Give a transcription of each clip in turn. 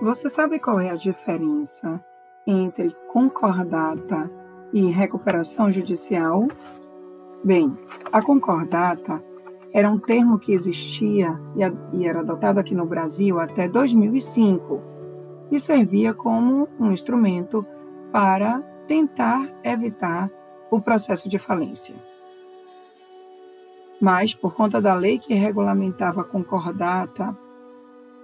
Você sabe qual é a diferença entre concordata e recuperação judicial? Bem, a concordata era um termo que existia e era adotado aqui no Brasil até 2005 e servia como um instrumento para tentar evitar o processo de falência. Mas, por conta da lei que regulamentava a concordata,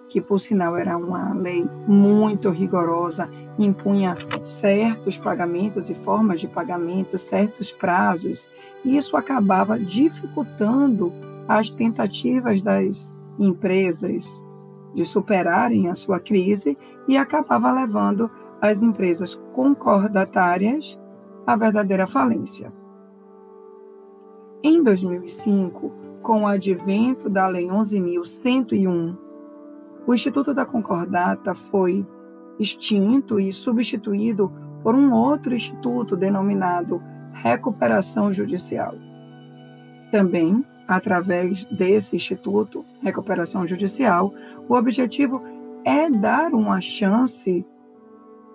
que por sinal era uma lei muito rigorosa, impunha certos pagamentos e formas de pagamento, certos prazos, e isso acabava dificultando as tentativas das empresas de superarem a sua crise e acabava levando as empresas concordatárias à verdadeira falência. Em 2005, com o advento da Lei 11.101, o Instituto da Concordata foi extinto e substituído por um outro instituto denominado Recuperação Judicial. Também, através desse instituto, Recuperação Judicial, o objetivo é dar uma chance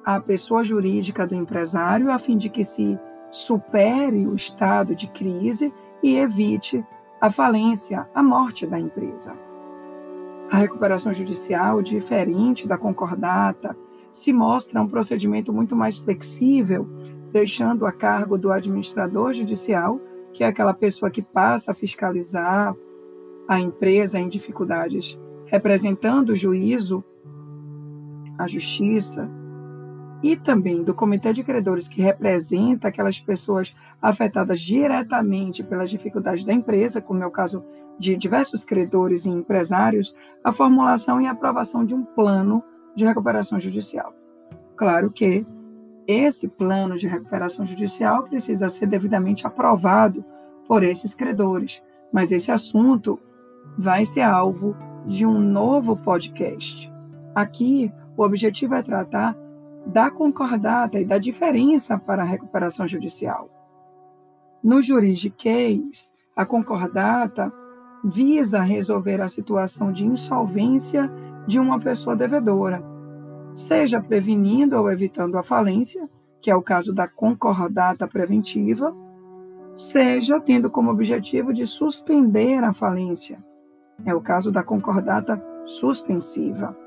à pessoa jurídica do empresário a fim de que se supere o estado de crise e evite a falência, a morte da empresa. A recuperação judicial, diferente da concordata, se mostra um procedimento muito mais flexível, deixando a cargo do administrador judicial, que é aquela pessoa que passa a fiscalizar a empresa em dificuldades, representando o juízo, a justiça, e também do Comitê de Credores, que representa aquelas pessoas afetadas diretamente pelas dificuldades da empresa, como é o caso de diversos credores e empresários, a formulação e aprovação de um plano de recuperação judicial. Claro que esse plano de recuperação judicial precisa ser devidamente aprovado por esses credores, mas esse assunto vai ser alvo de um novo podcast. Aqui, o objetivo é tratar da concordata e da diferença para a recuperação judicial. No juridiquês, a concordata visa resolver a situação de insolvência de uma pessoa devedora, seja prevenindo ou evitando a falência, que é o caso da concordata preventiva, seja tendo como objetivo de suspender a falência, é o caso da concordata suspensiva,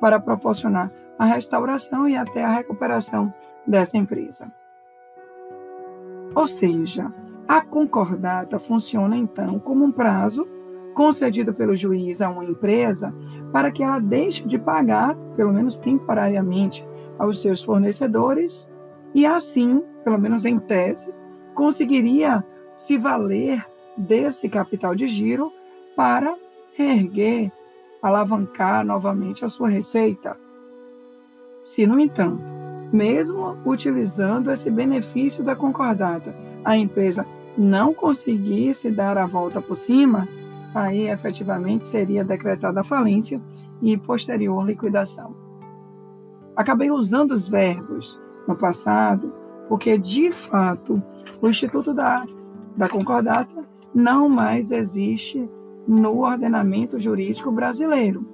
para proporcionar a restauração e até a recuperação dessa empresa. Ou seja, a concordata funciona então como um prazo concedido pelo juiz a uma empresa para que ela deixe de pagar, pelo menos temporariamente, aos seus fornecedores e assim, pelo menos em tese, conseguiria se valer desse capital de giro para reerguer, alavancar novamente a sua receita. Se, no entanto, mesmo utilizando esse benefício da concordata, a empresa não conseguisse dar a volta por cima, aí efetivamente seria decretada a falência e posterior liquidação. Acabei usando os verbos no passado, porque de fato o Instituto da, da Concordata não mais existe no ordenamento jurídico brasileiro,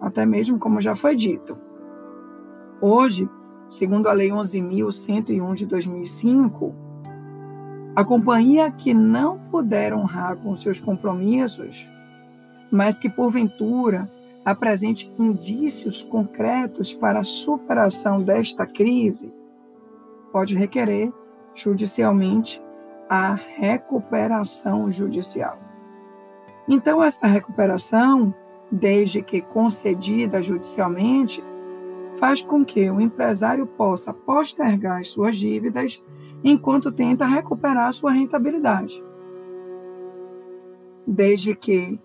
até mesmo como já foi dito. Hoje, segundo a Lei 11.101 de 2005, a companhia que não puder honrar com seus compromissos, mas que porventura apresente indícios concretos para a superação desta crise, pode requerer judicialmente a recuperação judicial. Então, essa recuperação, desde que concedida judicialmente, faz com que o empresário possa postergar as suas dívidas enquanto tenta recuperar sua rentabilidade. Desde que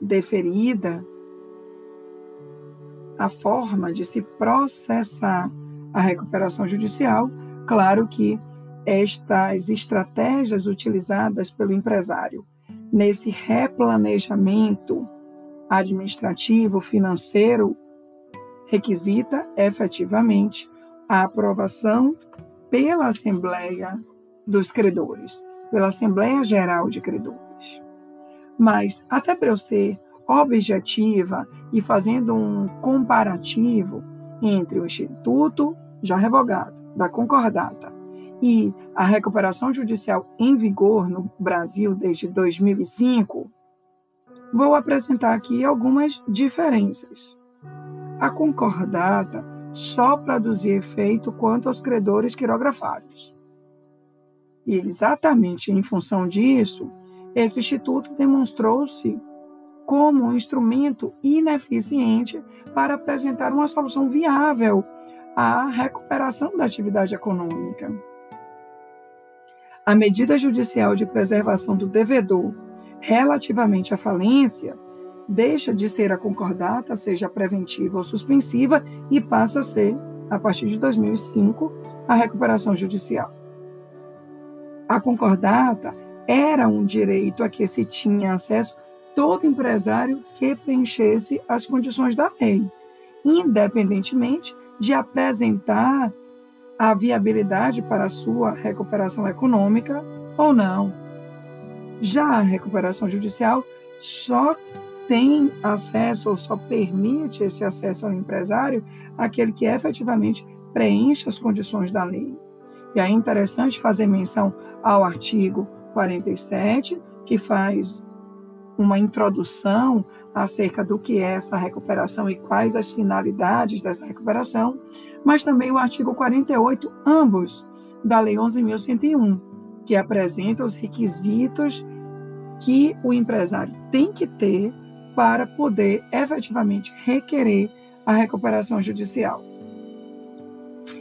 deferida a forma de se processar a recuperação judicial, claro que estas estratégias utilizadas pelo empresário nesse replanejamento administrativo, financeiro requisita efetivamente a aprovação pela Assembleia dos Credores, pela Assembleia Geral de Credores. Mas, até para eu ser objetiva e fazendo um comparativo entre o Instituto, já revogado, da Concordata e a recuperação judicial em vigor no Brasil desde 2005, vou apresentar aqui algumas diferenças. A concordata só produzia efeito quanto aos credores quirografários. E exatamente em função disso, esse instituto demonstrou-se como um instrumento ineficiente para apresentar uma solução viável à recuperação da atividade econômica. A medida judicial de preservação do devedor relativamente à falência deixa de ser a concordata, seja preventiva ou suspensiva, e passa a ser, a partir de 2005, a recuperação judicial. A concordata era um direito a que se tinha acesso todo empresário que preenchesse as condições da lei, independentemente de apresentar a viabilidade para a sua recuperação econômica ou não. Já a recuperação judicial só tem acesso ou só permite esse acesso ao empresário aquele que efetivamente preenche as condições da lei. E é interessante fazer menção ao artigo 47, que faz uma introdução acerca do que é essa recuperação e quais as finalidades dessa recuperação, mas também o artigo 48, ambos, da Lei 11.101, que apresenta os requisitos que o empresário tem que ter para poder efetivamente requerer a recuperação judicial.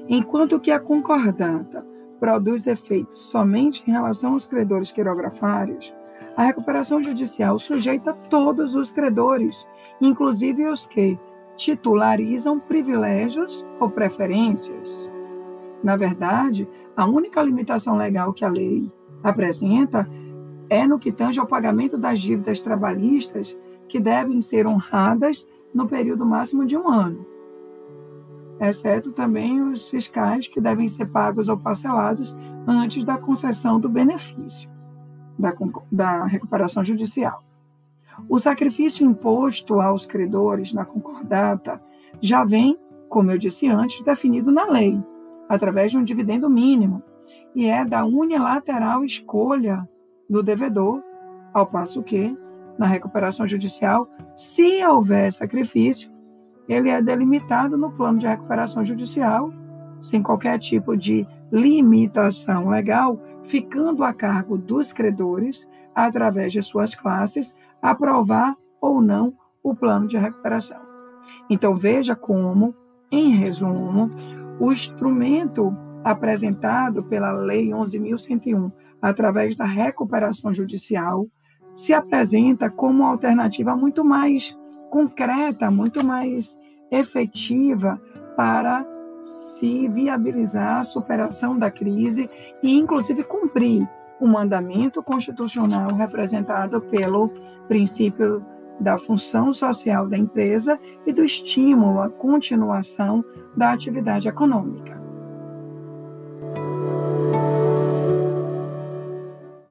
Enquanto que a concordata produz efeitos somente em relação aos credores quirografários, a recuperação judicial sujeita todos os credores, inclusive os que, titularizam privilégios ou preferências. Na verdade, a única limitação legal que a lei apresenta é no que tange ao pagamento das dívidas trabalhistas que devem ser honradas no período máximo de um ano, exceto também os fiscais que devem ser pagos ou parcelados antes da concessão do benefício da, da recuperação judicial. O sacrifício imposto aos credores na concordata já vem, como eu disse antes, definido na lei, através de um dividendo mínimo, e é da unilateral escolha do devedor, ao passo que, na recuperação judicial, se houver sacrifício, ele é delimitado no plano de recuperação judicial, sem qualquer tipo de limitação legal, ficando a cargo dos credores, através de suas classes, aprovar ou não o plano de recuperação. Então, veja como, em resumo, o instrumento apresentado pela Lei 11.101, através da recuperação judicial, se apresenta como uma alternativa muito mais concreta, muito mais efetiva para se viabilizar a superação da crise e, inclusive, cumprir o mandamento constitucional representado pelo princípio da função social da empresa e do estímulo à continuação da atividade econômica.